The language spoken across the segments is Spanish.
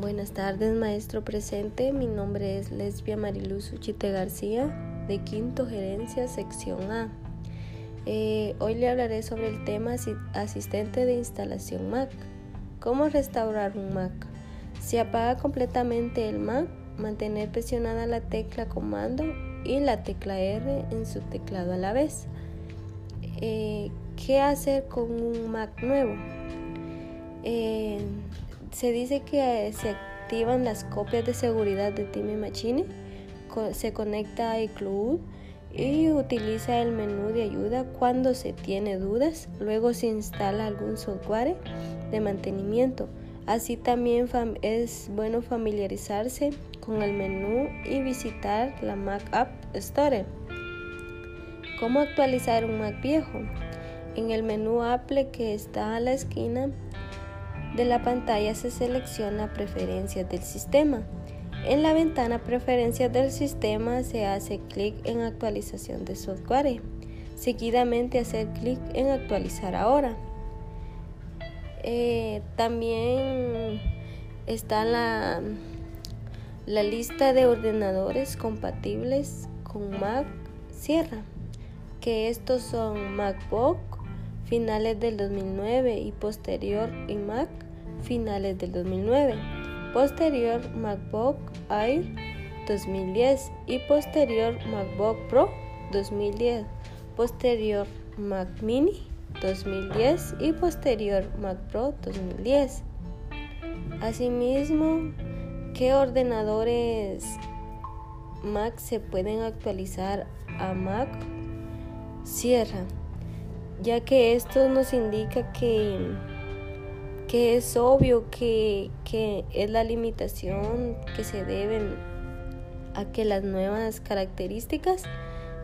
Buenas tardes, maestro presente. Mi nombre es Lesbia Mariluz Uchite García, de Quinto Gerencia, sección A. Eh, hoy le hablaré sobre el tema asistente de instalación Mac. ¿Cómo restaurar un Mac? Se apaga completamente el Mac, mantener presionada la tecla comando y la tecla R en su teclado a la vez. Eh, ¿Qué hacer con un Mac nuevo? Eh, se dice que se activan las copias de seguridad de Time Machine, se conecta a iCloud y utiliza el menú de ayuda cuando se tiene dudas. Luego se instala algún software de mantenimiento. Así también es bueno familiarizarse con el menú y visitar la Mac App Store. ¿Cómo actualizar un Mac viejo? En el menú Apple que está a la esquina de la pantalla se selecciona Preferencias del sistema. En la ventana Preferencias del sistema se hace clic en Actualización de software. Seguidamente hacer clic en Actualizar ahora. Eh, también está la, la lista de ordenadores compatibles con Mac Sierra, que estos son MacBook, finales del 2009 y posterior en Mac finales del 2009, posterior MacBook Air 2010 y posterior MacBook Pro 2010, posterior Mac Mini 2010 y posterior Mac Pro 2010. Asimismo, ¿qué ordenadores Mac se pueden actualizar a Mac? Sierra ya que esto nos indica que, que es obvio que, es la limitación que se debe a que las nuevas características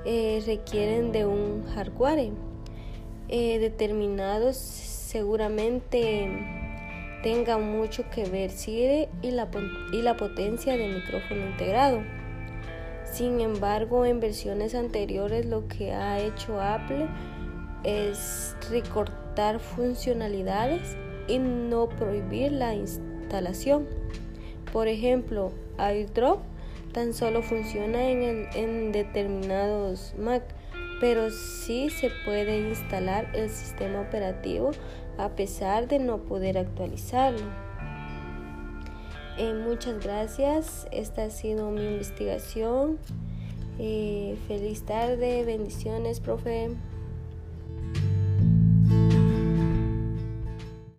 eh, requieren de un hardware eh, determinado seguramente tenga mucho que ver SIDE y la, y la potencia de micrófono integrado. Sin embargo, en versiones anteriores lo que ha hecho Apple es recortar funcionalidades y no prohibir la instalación. Por ejemplo, iDrop tan solo funciona en, en determinados Mac, pero sí se puede instalar el sistema operativo a pesar de no poder actualizarlo. Eh, muchas gracias, esta ha sido mi investigación. Eh, feliz tarde, bendiciones, profe.